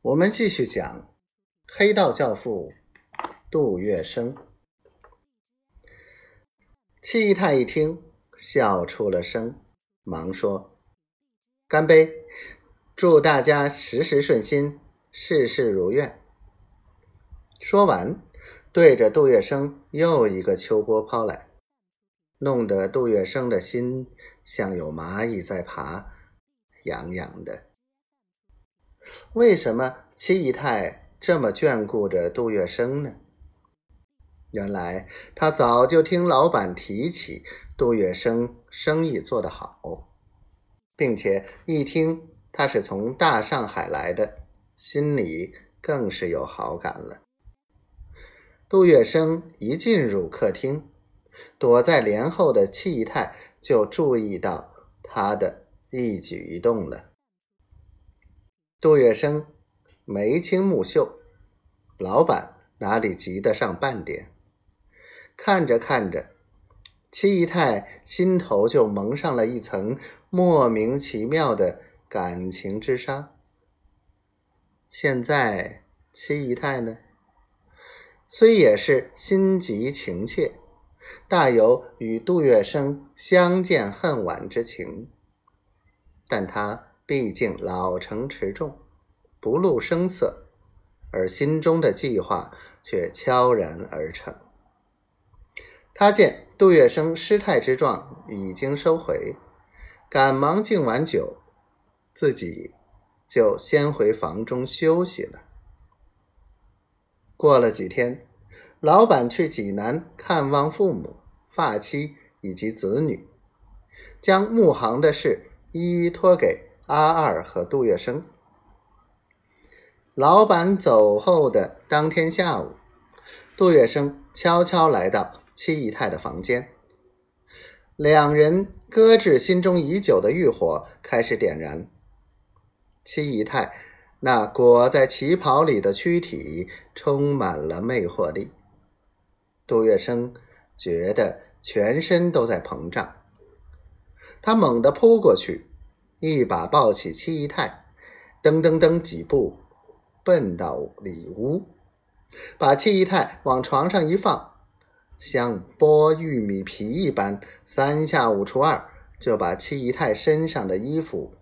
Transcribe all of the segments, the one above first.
我们继续讲黑道教父杜月笙。戚太一听，笑出了声，忙说：“干杯，祝大家时时顺心，事事如愿。”说完，对着杜月笙又一个秋波抛来，弄得杜月笙的心像有蚂蚁在爬，痒痒的。为什么戚姨太这么眷顾着杜月笙呢？原来他早就听老板提起杜月笙生意做得好，并且一听他是从大上海来的，心里更是有好感了。杜月笙一进入客厅，躲在帘后的戚姨太就注意到他的一举一动了。杜月笙眉清目秀，老板哪里及得上半点？看着看着，戚姨太心头就蒙上了一层莫名其妙的感情之纱。现在戚姨太呢，虽也是心急情切，大有与杜月笙相见恨晚之情，但她。毕竟老成持重，不露声色，而心中的计划却悄然而成。他见杜月笙失态之状已经收回，赶忙敬完酒，自己就先回房中休息了。过了几天，老板去济南看望父母、发妻以及子女，将木行的事一一托给。阿二和杜月笙，老板走后的当天下午，杜月笙悄悄来到戚姨太的房间，两人搁置心中已久的欲火开始点燃。戚姨太那裹在旗袍里的躯体充满了魅惑力，杜月笙觉得全身都在膨胀，他猛地扑过去。一把抱起七姨太，噔噔噔几步奔到里屋，把七姨太往床上一放，像剥玉米皮一般，三下五除二就把七姨太身上的衣服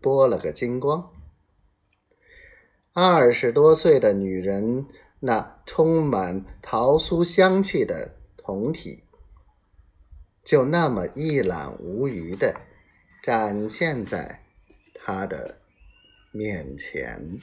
剥了个精光。二十多岁的女人，那充满桃酥香气的酮体，就那么一览无余的。展现在他的面前。